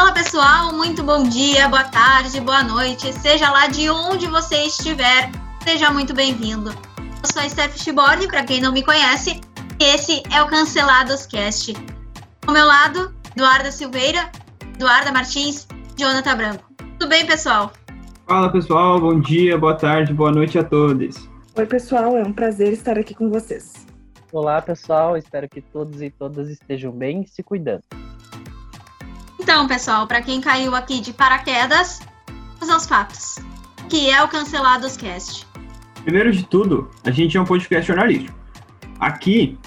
Fala pessoal, muito bom dia, boa tarde, boa noite, seja lá de onde você estiver, seja muito bem-vindo. Eu sou a Steph Chiborne, para quem não me conhece, e esse é o Cancelados Cast. Ao meu lado, Eduarda Silveira, Eduarda Martins, Jonathan Branco. Tudo bem, pessoal? Fala pessoal, bom dia, boa tarde, boa noite a todos. Oi pessoal, é um prazer estar aqui com vocês. Olá pessoal, espero que todos e todas estejam bem e se cuidando. Então, pessoal, para quem caiu aqui de paraquedas, vamos aos fatos. Que é o Cancelados Cast. Primeiro de tudo, a gente é um podcast jornalístico. Aqui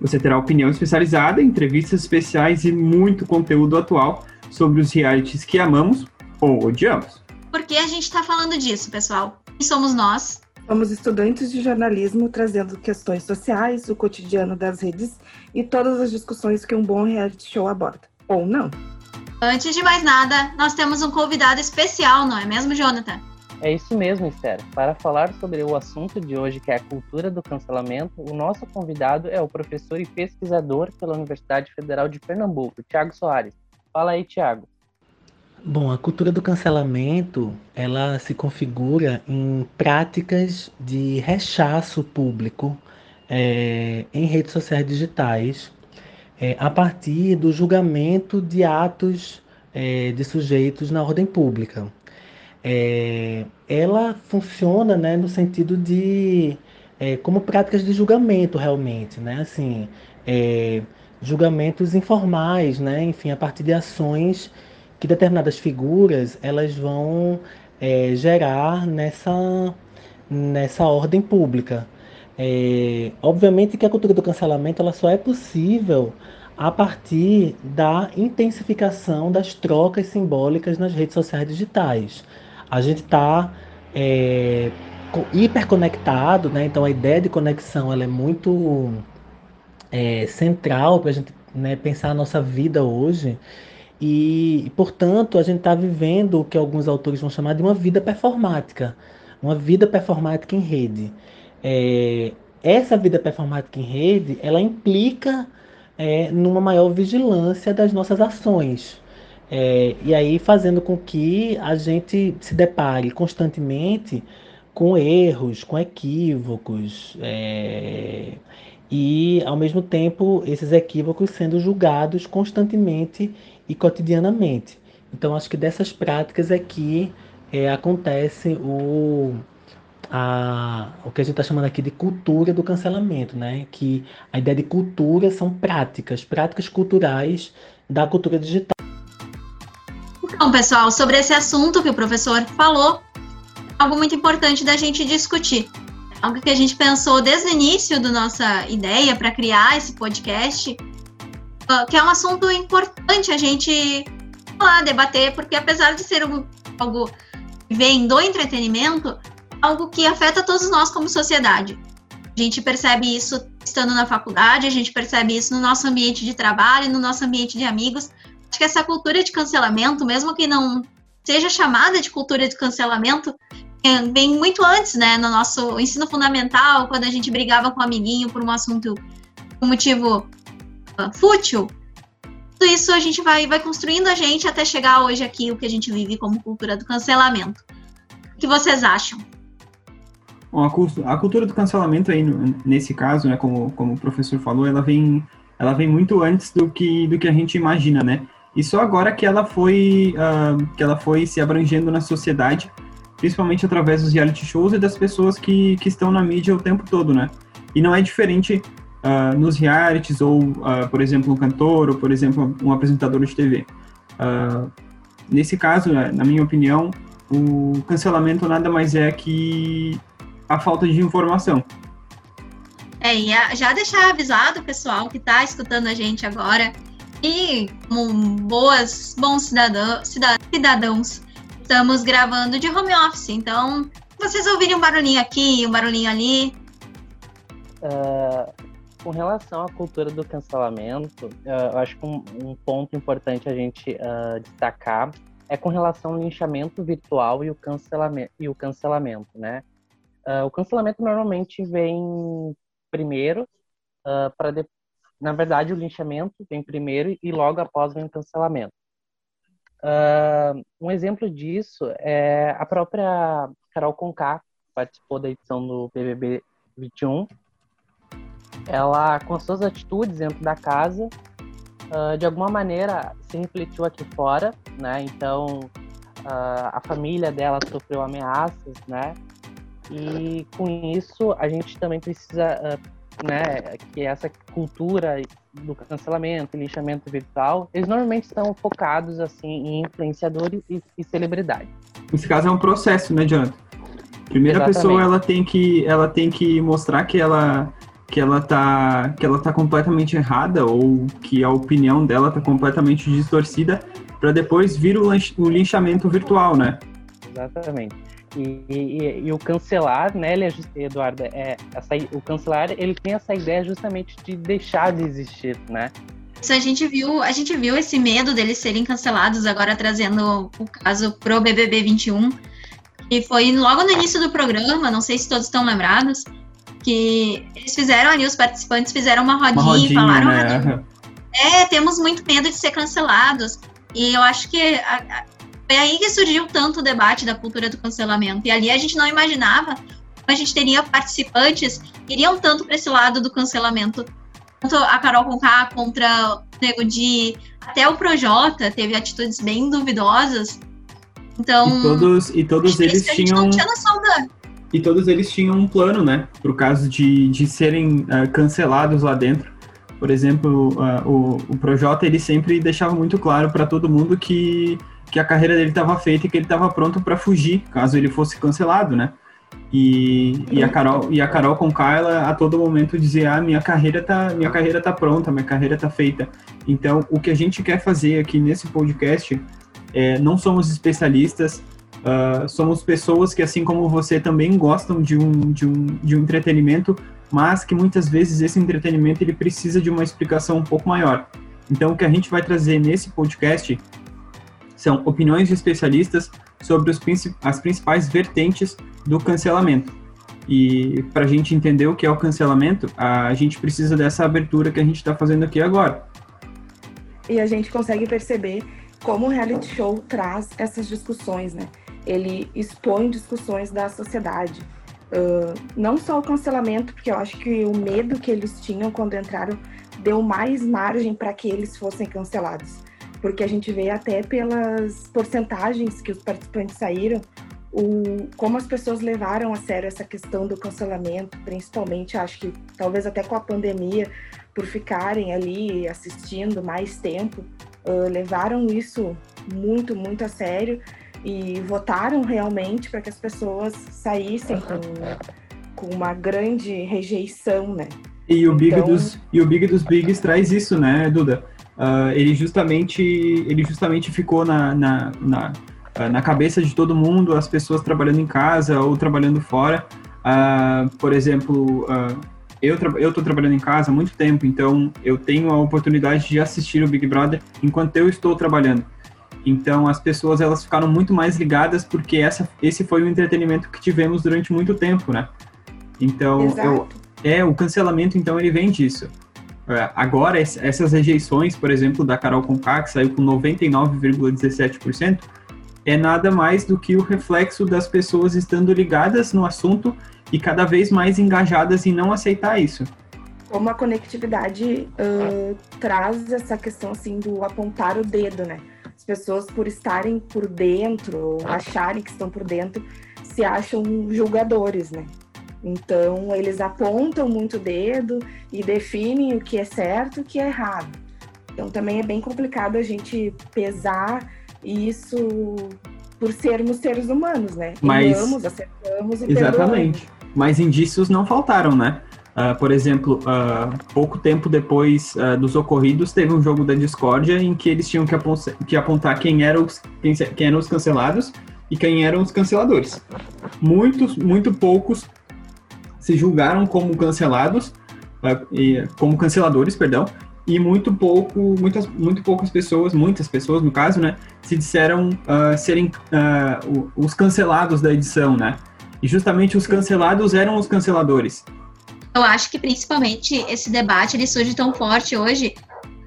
você terá opinião especializada, entrevistas especiais e muito conteúdo atual sobre os realities que amamos ou odiamos. Por que a gente está falando disso, pessoal? Quem somos nós? Somos estudantes de jornalismo trazendo questões sociais, o cotidiano das redes e todas as discussões que um bom reality show aborda. Ou não. Antes de mais nada, nós temos um convidado especial, não é mesmo, Jonathan? É isso mesmo, Esther. Para falar sobre o assunto de hoje, que é a cultura do cancelamento, o nosso convidado é o professor e pesquisador pela Universidade Federal de Pernambuco, Tiago Soares. Fala aí, Tiago. Bom, a cultura do cancelamento, ela se configura em práticas de rechaço público é, em redes sociais digitais, é, a partir do julgamento de atos é, de sujeitos na ordem pública. É, ela funciona né, no sentido de é, como práticas de julgamento realmente, né? Assim, é, julgamentos informais, né? Enfim, a partir de ações que determinadas figuras elas vão é, gerar nessa nessa ordem pública. É, obviamente que a cultura do cancelamento ela só é possível a partir da intensificação das trocas simbólicas nas redes sociais digitais. A gente está é, hiperconectado, né? então a ideia de conexão ela é muito é, central para a gente né, pensar a nossa vida hoje. E, portanto, a gente está vivendo o que alguns autores vão chamar de uma vida performática, uma vida performática em rede. É, essa vida performática em rede, ela implica é, numa maior vigilância das nossas ações. É, e aí fazendo com que a gente se depare constantemente com erros, com equívocos, é, e ao mesmo tempo esses equívocos sendo julgados constantemente e cotidianamente. Então acho que dessas práticas é que é, acontece o, a, o que a gente está chamando aqui de cultura do cancelamento, né? Que a ideia de cultura são práticas, práticas culturais da cultura digital. Então, pessoal, sobre esse assunto que o professor falou, algo muito importante da gente discutir. Algo que a gente pensou desde o início da nossa ideia para criar esse podcast, ah, que é um assunto importante a gente falar, debater, porque apesar de ser algo que vem do entretenimento, algo que afeta todos nós como sociedade. A gente percebe isso estando na faculdade, a gente percebe isso no nosso ambiente de trabalho, no nosso ambiente de amigos. Acho que essa cultura de cancelamento, mesmo que não seja chamada de cultura de cancelamento, é, vem muito antes, né? No nosso ensino fundamental, quando a gente brigava com um amiguinho por um assunto, um motivo uh, fútil. Tudo isso a gente vai, vai construindo a gente até chegar hoje aqui, o que a gente vive como cultura do cancelamento. O que vocês acham? Bom, a, cultura do cancelamento aí, nesse caso, né, como, como o professor falou, ela vem, ela vem muito antes do que, do que a gente imagina, né? E só agora que ela foi, uh, que ela foi se abrangendo na sociedade, principalmente através dos reality shows e das pessoas que, que estão na mídia o tempo todo, né? E não é diferente uh, nos realities ou, uh, por exemplo, um cantor ou, por exemplo, um apresentador de TV. nesse caso, né, na minha opinião, o cancelamento nada mais é que a falta de informação. É, e já deixar avisado o pessoal que está escutando a gente agora e como boas, bons cidadão, cidadãos, estamos gravando de home office, então vocês ouvirem um barulhinho aqui, um barulhinho ali. Uh, com relação à cultura do cancelamento, uh, eu acho que um, um, ponto importante a gente uh, destacar é com relação ao linchamento virtual e o cancelamento, e o cancelamento né? Uh, o cancelamento normalmente vem primeiro, uh, para na verdade o linchamento vem primeiro e logo após vem o cancelamento. Uh, um exemplo disso é a própria Carol Conká, que participou da edição do BBB 21. Ela, com suas atitudes dentro da casa, uh, de alguma maneira se refletiu aqui fora, né? Então, a família dela sofreu ameaças, né? E com isso, a gente também precisa né, que essa cultura do cancelamento, linchamento virtual, eles normalmente estão focados assim em influenciadores e, e celebridades. Nesse caso é um processo, né, Jonathan? Primeira Exatamente. pessoa ela tem que ela tem que mostrar que ela que ela tá que ela tá completamente errada ou que a opinião dela tá completamente distorcida para depois vir o, o linchamento virtual, né? Exatamente. E, e, e, o cancelar, né, ele é, Eduardo, é essa, o cancelar, ele tem essa ideia justamente de deixar de existir, né? Isso a gente viu, a gente viu esse medo deles serem cancelados agora trazendo o caso pro BBB 21, que foi logo no início do programa, não sei se todos estão lembrados, que eles fizeram ali, os participantes fizeram uma rodinha, uma rodinha e falaram, né? é, temos muito medo de ser cancelados. E eu acho que a, foi aí que surgiu tanto o debate da cultura do cancelamento. E ali a gente não imaginava que a gente teria participantes que iriam tanto para esse lado do cancelamento. Tanto a Carol Conká contra o Nego Di, até o Projota teve atitudes bem duvidosas. Então. E todos, e todos eles tinham. Tinha. E todos eles tinham um plano, né? Por caso de, de serem uh, cancelados lá dentro. Por exemplo, uh, o, o Projota ele sempre deixava muito claro para todo mundo que que a carreira dele estava feita e que ele estava pronto para fugir, caso ele fosse cancelado, né? E, e a Carol e a Carol com Carla a todo momento dizia: "Ah, minha carreira tá, minha carreira tá pronta, minha carreira tá feita". Então, o que a gente quer fazer aqui nesse podcast é, não somos especialistas, uh, somos pessoas que assim como você também gostam de um, de um de um entretenimento, mas que muitas vezes esse entretenimento ele precisa de uma explicação um pouco maior. Então, o que a gente vai trazer nesse podcast são opiniões de especialistas sobre os, as principais vertentes do cancelamento. E para a gente entender o que é o cancelamento, a gente precisa dessa abertura que a gente está fazendo aqui agora. E a gente consegue perceber como o reality show traz essas discussões, né? Ele expõe discussões da sociedade. Uh, não só o cancelamento, porque eu acho que o medo que eles tinham quando entraram deu mais margem para que eles fossem cancelados porque a gente vê até pelas porcentagens que os participantes saíram, o, como as pessoas levaram a sério essa questão do cancelamento, principalmente, acho que talvez até com a pandemia, por ficarem ali assistindo mais tempo, uh, levaram isso muito, muito a sério e votaram realmente para que as pessoas saíssem com, com uma grande rejeição, né? E o Big então... dos e o Big dos Bigs traz isso, né, Duda? Uh, ele justamente ele justamente ficou na, na, na, uh, na, cabeça de todo mundo, as pessoas trabalhando em casa ou trabalhando fora. Uh, por exemplo, eu tra eu estou trabalhando em casa há muito tempo, então eu tenho a oportunidade de assistir o Big Brother enquanto eu estou trabalhando. Então as pessoas elas ficaram muito mais ligadas porque essa, esse foi o entretenimento que tivemos durante muito tempo, né? Então eu, é o cancelamento então ele vem disso. É, agora, essas rejeições, por exemplo, da Carol Conká, que saiu com 99,17%, é nada mais do que o reflexo das pessoas estando ligadas no assunto e cada vez mais engajadas em não aceitar isso. Como a conectividade uh, traz essa questão assim do apontar o dedo, né? As pessoas por estarem por dentro, acharem que estão por dentro, se acham julgadores, né? Então, eles apontam muito o dedo e definem o que é certo e o que é errado. Então, também é bem complicado a gente pesar isso por sermos seres humanos, né? Mas... Erramos, acertamos e Exatamente. Perdoamos. Mas indícios não faltaram, né? Uh, por exemplo, uh, pouco tempo depois uh, dos ocorridos, teve um jogo da discórdia em que eles tinham que, que apontar quem, era os, quem, quem, eram os cancelados e quem eram os canceladores. Muitos, muito poucos se julgaram como cancelados, como canceladores, perdão, e muito pouco, muitas, muito poucas pessoas, muitas pessoas no caso, né, se disseram uh, serem uh, os cancelados da edição, né? E justamente os cancelados eram os canceladores. Eu acho que principalmente esse debate ele surge tão forte hoje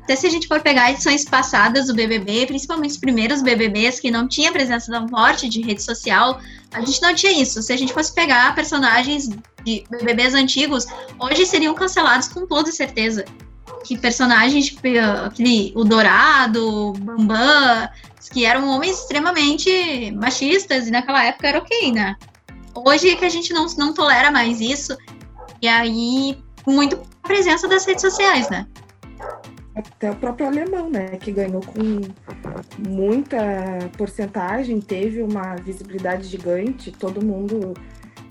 até se a gente for pegar edições passadas do BBB, principalmente os primeiros BBBs que não tinha presença tão forte de rede social, a gente não tinha isso. Se a gente fosse pegar personagens de BBBs antigos, hoje seriam cancelados com toda certeza. Que personagens, tipo, aquele, o Dourado, o Bambam, que eram homens extremamente machistas, e naquela época era ok, né? Hoje é que a gente não, não tolera mais isso, e aí, muito a presença das redes sociais, né? Até o próprio alemão, né? Que ganhou com muita porcentagem, teve uma visibilidade gigante, todo mundo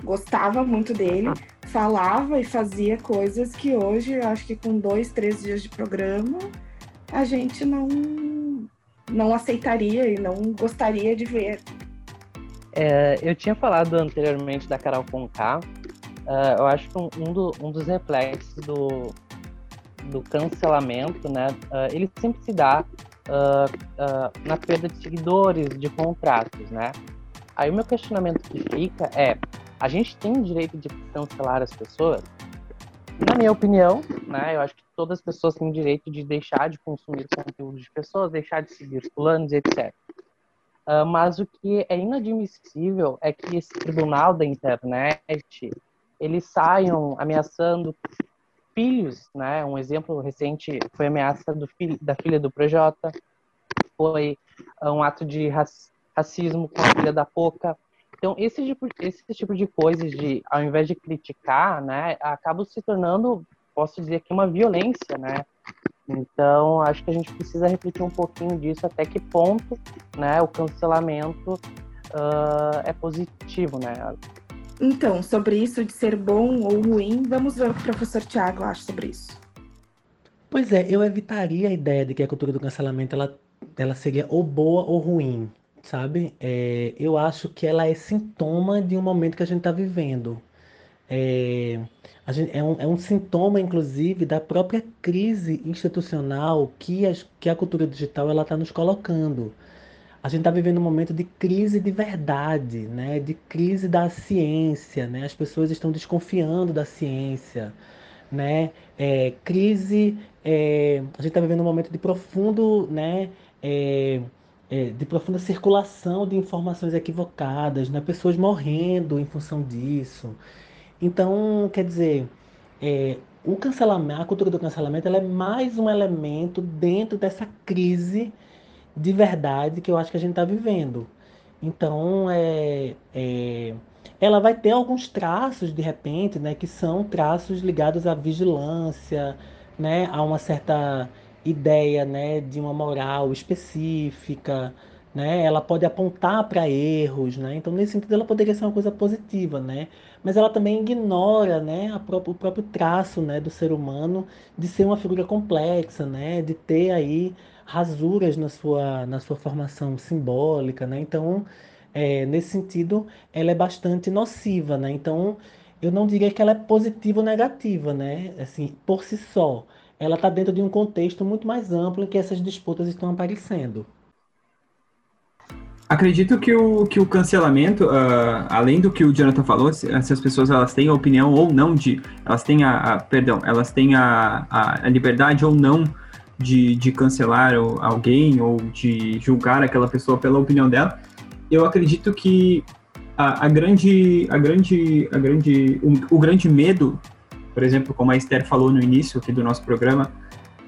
gostava muito dele, falava e fazia coisas que hoje, acho que com dois, três dias de programa, a gente não, não aceitaria e não gostaria de ver. É, eu tinha falado anteriormente da Carol Conká. Uh, eu acho que um, do, um, dos reflexos do, do cancelamento, né, uh, ele sempre se dá uh, na perda de seguidores, de contratos, né? Aí o meu questionamento que fica é: a gente tem o direito de cancelar as pessoas? Na minha opinião, né, eu acho que todas as pessoas têm o direito de deixar de consumir conteúdo de pessoas, deixar de seguir planos, etc. Uh, mas o que é inadmissível é que esse tribunal da internet eles saiam ameaçando filhos, né? Um exemplo recente foi a ameaça da filha do Projota, foi um ato de racismo com a filha da Poca. Então esse tipo, esse tipo de coisas de, ao invés de criticar, né, acaba se tornando, posso dizer que uma violência, né? Então, acho que a gente precisa refletir um pouquinho disso, até que ponto né, o cancelamento uh, é positivo, né? Então, sobre isso de ser bom ou ruim, vamos ver o que o professor Tiago acha sobre isso. Pois é, eu evitaria a ideia de que a cultura do cancelamento ela, ela seria ou boa ou ruim, sabe? É, eu acho que ela é sintoma de um momento que a gente está vivendo. É, Gente, é, um, é um sintoma, inclusive, da própria crise institucional que a, que a cultura digital está nos colocando. A gente está vivendo um momento de crise de verdade, né? de crise da ciência. Né? As pessoas estão desconfiando da ciência. Né? É, crise. É, a gente está vivendo um momento de profundo. Né? É, é, de profunda circulação de informações equivocadas, né? pessoas morrendo em função disso. Então, quer dizer, é, o cancelamento, a cultura do cancelamento, ela é mais um elemento dentro dessa crise de verdade que eu acho que a gente está vivendo. Então, é, é, ela vai ter alguns traços, de repente, né, que são traços ligados à vigilância, né, a uma certa ideia né, de uma moral específica, né? Ela pode apontar para erros, né? Então, nesse sentido, ela poderia ser uma coisa positiva, né? Mas ela também ignora, né, própria, o próprio traço, né, do ser humano de ser uma figura complexa, né? De ter aí rasuras na sua, na sua formação simbólica, né? Então, é, nesse sentido, ela é bastante nociva, né? Então, eu não diria que ela é positiva ou negativa, né? Assim, por si só. Ela está dentro de um contexto muito mais amplo em que essas disputas estão aparecendo. Acredito que o, que o cancelamento, uh, além do que o Jonathan falou, se, se, as pessoas elas têm a opinião ou não de, elas têm a, a perdão, elas têm a, a, a, liberdade ou não de, de cancelar alguém ou de julgar aquela pessoa pela opinião dela. Eu acredito que a, a grande, a grande, a grande, o, o grande medo, por exemplo, como a Esther falou no início aqui do nosso programa,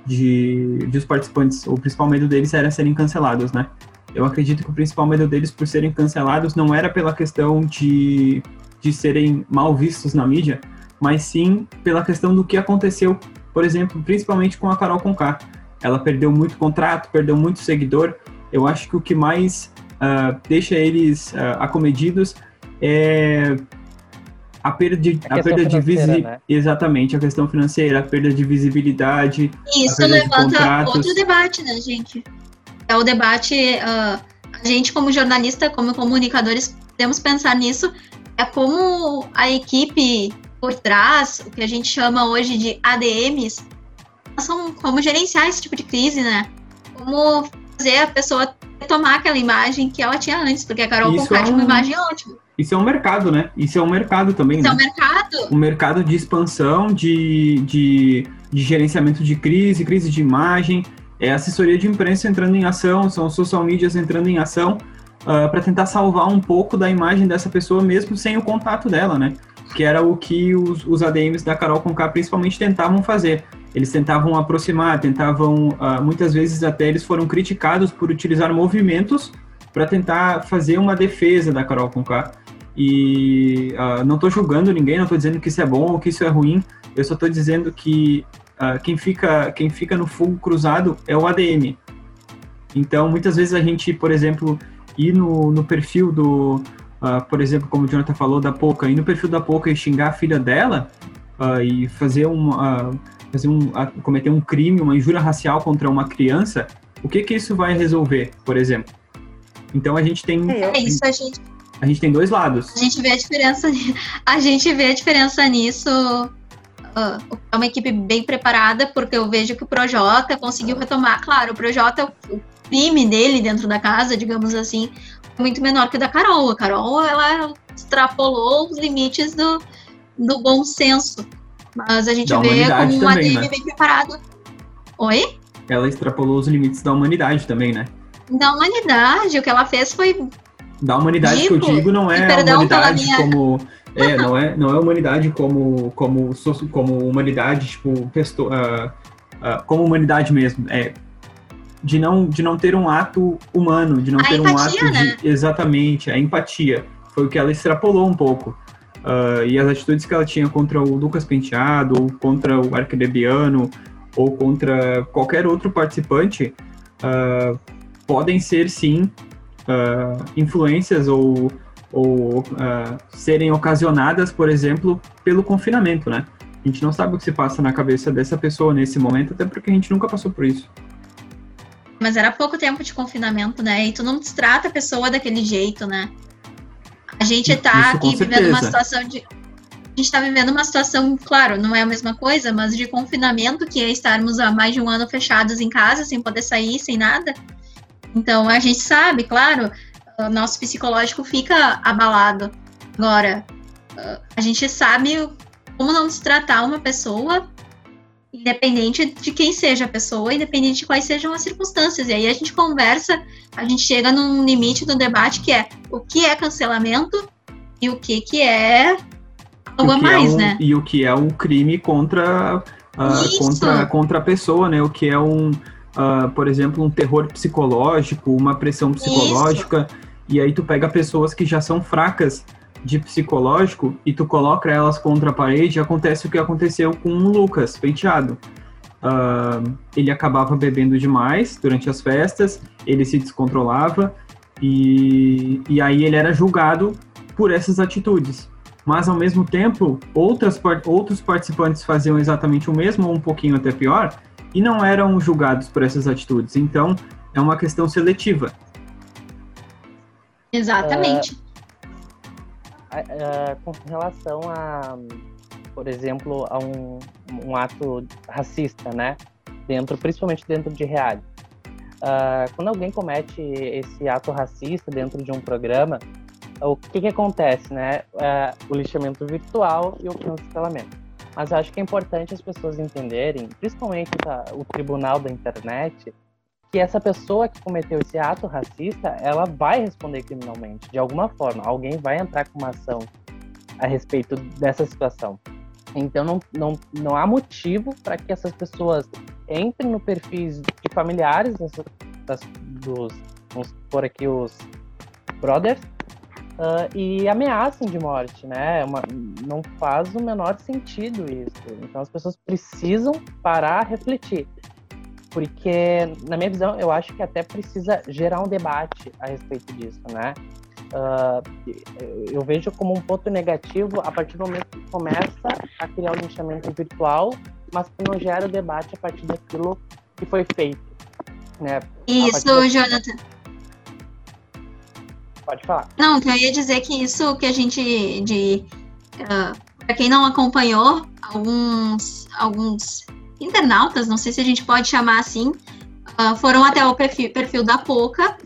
de, de os participantes, o principal medo deles era serem cancelados, né? Eu acredito que o principal medo deles por serem cancelados não era pela questão de, de serem mal vistos na mídia, mas sim pela questão do que aconteceu, por exemplo, principalmente com a Carol Conká. Ela perdeu muito contrato, perdeu muito seguidor. Eu acho que o que mais uh, deixa eles uh, acomedidos é a perda de, a, a perda de visibilidade. Né? Exatamente, a questão financeira, a perda de visibilidade. Isso levanta outro debate, né, gente? é o debate, uh, a gente como jornalista, como comunicadores, podemos pensar nisso, é como a equipe por trás, o que a gente chama hoje de ADMs, são como gerenciar esse tipo de crise, né? Como fazer a pessoa tomar aquela imagem que ela tinha antes, porque a Carol Conká é tinha uma imagem ótima. Isso é um mercado, né? Isso é um mercado também, Isso né? é um mercado. Um mercado de expansão, de, de, de gerenciamento de crise, crise de imagem, é assessoria de imprensa entrando em ação, são social medias entrando em ação uh, ah, para tentar salvar um pouco da imagem dessa pessoa mesmo sem o contato dela, né? Que era o que os, os ADMs da Carol Conká principalmente tentavam fazer. Eles tentavam aproximar, tentavam, uh, muitas vezes até eles foram criticados por utilizar movimentos para tentar fazer uma defesa da Carol Conká. E uh, não estou julgando ninguém, não estou dizendo que isso é bom ou que isso é ruim. Eu só estou dizendo que uh, quem, fica, quem fica no fogo cruzado é o ADM. Então, muitas vezes a gente, por exemplo, ir no, no perfil do, por exemplo, como o Jonathan falou, da Poca, ir no perfil da Poca e xingar a filha dela e fazer um, uh, fazer um, cometer um crime, uma injúria racial contra uma criança, o que que isso vai resolver, por exemplo? Então a gente tem. É, é isso, a gente. A gente tem dois lados. A gente vê a diferença. A gente vê a diferença nisso. Uh, é uma equipe bem preparada, porque eu vejo que o Projota conseguiu retomar. Claro, o Projota, o crime dele dentro da casa, digamos assim, muito menor que o da Carol. A Carol, ela extrapolou os limites do, do bom senso. Mas a gente da vê como também, ADM né? bem preparado. Oi? Ela extrapolou os limites da humanidade também, né? Da humanidade, o que ela fez foi. Da humanidade que eu digo não é a humanidade minha... como. É, não é, não é humanidade como, como, como humanidade, tipo, uh, uh, como humanidade mesmo. É de não, de não ter um ato humano, de não a ter empatia, um ato né? de. Exatamente, a empatia. Foi o que ela extrapolou um pouco. Uh, e as atitudes que ela tinha contra o Lucas Penteado, ou contra o Arcrebiano, ou contra qualquer outro participante, uh, podem ser sim uh, influências ou, ou serem ocasionadas, por exemplo, pelo confinamento, né? A gente não sabe o que se passa na cabeça dessa pessoa nesse momento, até porque a gente nunca passou por isso. Mas era pouco tempo de confinamento, né? E tu não trata a pessoa daquele jeito, né? A gente tá Isso, aqui vivendo uma situação de. A gente tá vivendo uma situação, claro, não é a mesma coisa, mas de confinamento, que é estarmos há mais de um ano fechados em casa, sem poder sair, sem nada. Então a gente sabe, claro, o nosso psicológico fica abalado. Agora, a gente sabe como não se tratar uma pessoa independente de quem seja a pessoa, independente de quais sejam as circunstâncias. E aí a gente conversa, a gente chega num limite do debate que é o que é cancelamento e o que, que é algo a mais, é um, né? E o que é um crime contra, uh, contra, contra a pessoa, né? O que é um, uh, por exemplo, um terror psicológico, uma pressão psicológica. Isso. E aí tu pega pessoas que já são fracas de psicológico e tu coloca elas contra a parede, acontece o que aconteceu com o Lucas Penteado. Uh, ele acabava bebendo demais durante as festas, ele se descontrolava e, e aí ele era julgado por essas atitudes. Mas ao mesmo tempo, outras, outros participantes faziam exatamente o mesmo, ou um pouquinho até pior, e não eram julgados por essas atitudes. Então, é uma questão seletiva. Exatamente. Uh com relação a, por exemplo, a um, um, ato racista, né? Dentro, principalmente dentro de reality. Uh, quando alguém comete esse ato racista dentro de um programa, o que, que acontece, né? Uh, o lixamento virtual e o cancelamento. Mas acho que é importante as pessoas entenderem, principalmente o tribunal da internet, que essa pessoa que cometeu esse ato racista, ela vai responder criminalmente, de alguma forma. Alguém vai entrar com uma ação a respeito dessa situação. Então não, não, não há motivo para que essas pessoas entrem no perfis de familiares das, dos, vamos por aqui, os brothers, uh, e ameacem de morte, né? É uma, não faz o menor sentido isso. Então as pessoas precisam parar, refletir porque, na minha visão, eu acho que até precisa gerar um debate a respeito disso, né? Uh, eu vejo como um ponto negativo a partir do momento que começa a criar o um linchamento virtual, mas que não gera o debate a partir daquilo que foi feito. Né? Isso, da... Jonathan. Pode falar. Não, eu ia dizer que isso que a gente de uh, para quem não acompanhou alguns alguns internautas, não sei se a gente pode chamar assim, uh, foram até o perfil, perfil da Poca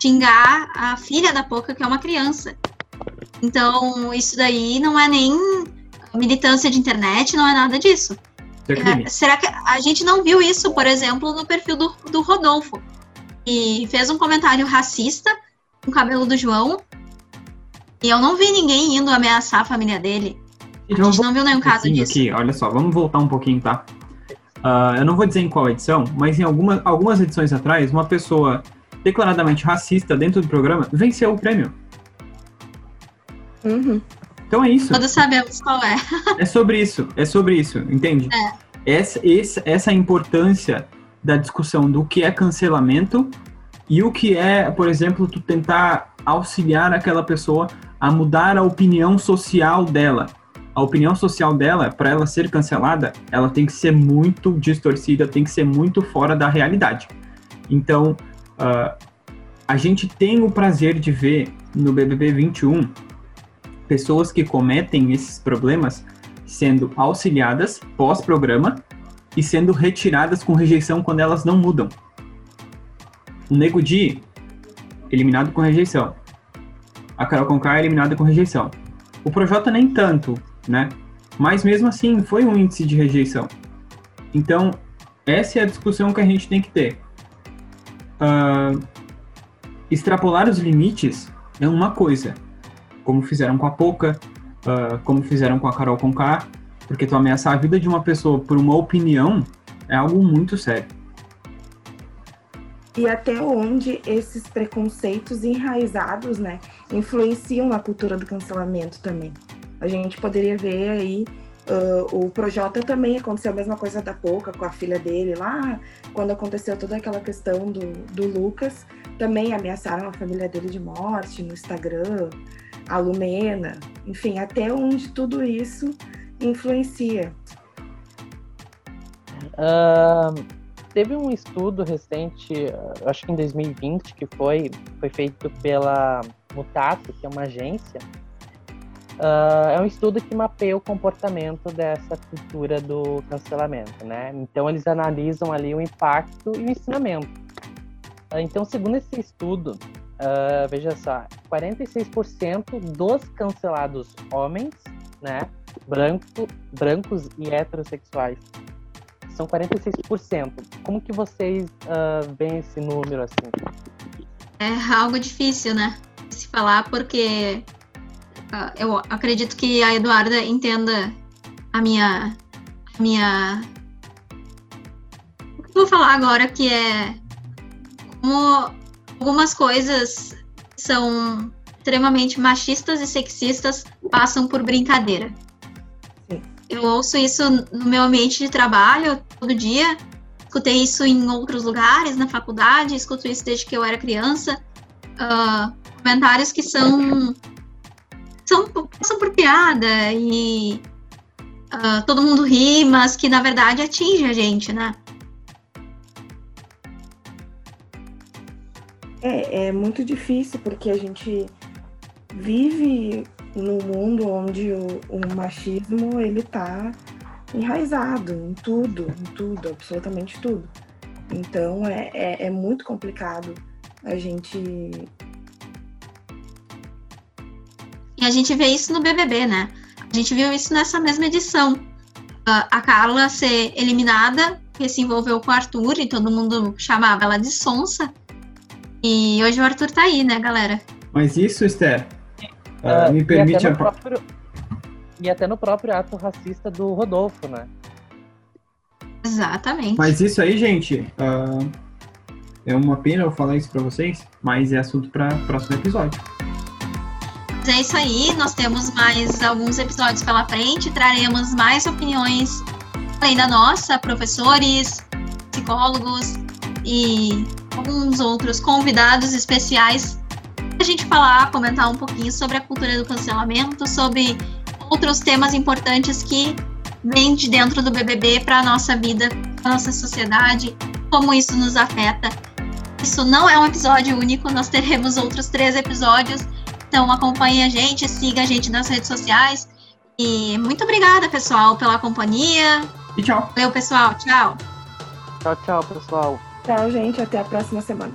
xingar a filha da Poca, que é uma criança. Então, isso daí não é nem militância de internet, não é nada disso. É, será que a gente não viu isso, por exemplo, no perfil do, do Rodolfo? E fez um comentário racista com o cabelo do João. E eu não vi ninguém indo ameaçar a família dele. A gente não viu nenhum caso disso. Aqui, olha só, vamos voltar um pouquinho, tá? Uh, eu não vou dizer em qual edição, mas em alguma, algumas edições atrás, uma pessoa declaradamente racista dentro do programa venceu o prêmio. Uhum. Então é isso. Todos sabemos qual é. é sobre isso, é sobre isso, entende? É. Essa, essa, essa é a importância da discussão do que é cancelamento e o que é, por exemplo, tu tentar auxiliar aquela pessoa a mudar a opinião social dela. A opinião social dela, para ela ser cancelada, ela tem que ser muito distorcida, tem que ser muito fora da realidade. Então, uh, a gente tem o prazer de ver no BBB 21 pessoas que cometem esses problemas sendo auxiliadas pós-programa e sendo retiradas com rejeição quando elas não mudam. O Nego Di, eliminado com rejeição. A Carol Conká eliminada com rejeição. O Projota nem tanto, né? Mas mesmo assim, foi um índice de rejeição. Então, essa é a discussão que a gente tem que ter. Uh, extrapolar os limites é uma coisa, como fizeram com a Poca, uh, como fizeram com a Carol Conká, porque tu ameaçar a vida de uma pessoa por uma opinião é algo muito sério. E até onde esses preconceitos enraizados, né, influenciam na cultura do cancelamento também. A gente poderia ver aí uh, o Projota também aconteceu a mesma coisa da Pouca com a filha dele lá, quando aconteceu toda aquela questão do, do Lucas, também ameaçaram a família dele de morte no Instagram a Lumena, enfim, até onde tudo isso influencia. Uh, teve um estudo recente, acho que em 2020, que foi, foi feito pela Mutato, que é uma agência. Uh, é um estudo que mapeia o comportamento dessa cultura do cancelamento, né? Então eles analisam ali o impacto e o ensinamento. Uh, então, segundo esse estudo, Uh, veja só, 46% dos cancelados homens, né, branco, brancos e heterossexuais, são 46%. Como que vocês uh, veem esse número assim? É algo difícil, né, se falar, porque eu acredito que a Eduarda entenda a minha, a minha, o que eu vou falar agora que é como algumas coisas são extremamente machistas e sexistas passam por brincadeira. Sim. Eu ouço isso no meu ambiente de trabalho todo dia. Escutei isso em outros lugares, na faculdade, escuto isso desde que eu era criança. Uh, comentários que são, são passam por piada e uh, todo mundo ri, mas que na verdade atinge a gente, né? É, é muito difícil porque a gente vive num mundo onde o, o machismo ele tá enraizado em tudo, em tudo, absolutamente tudo. Então é, é, é muito complicado a gente. E a gente vê isso no BBB, né? A gente viu isso nessa mesma edição. A Carla ser eliminada, que se envolveu com o Arthur e todo mundo chamava ela de sonsa. E hoje o Arthur tá aí, né, galera? Mas isso, Esther, uh, me permite... E até, próprio, e até no próprio ato racista do Rodolfo, né? Exatamente. Mas isso aí, gente, uh, é uma pena eu falar isso para vocês, mas é assunto para próximo episódio. É isso aí, nós temos mais alguns episódios pela frente, traremos mais opiniões além da nossa, professores, psicólogos e alguns outros convidados especiais a gente falar, comentar um pouquinho sobre a cultura do cancelamento, sobre outros temas importantes que vêm de dentro do BBB para a nossa vida, para nossa sociedade, como isso nos afeta. Isso não é um episódio único, nós teremos outros três episódios. Então acompanhe a gente, siga a gente nas redes sociais. E muito obrigada, pessoal, pela companhia. E tchau. Valeu, pessoal. Tchau. Tchau, tchau, pessoal. Tchau, gente. Até a próxima semana.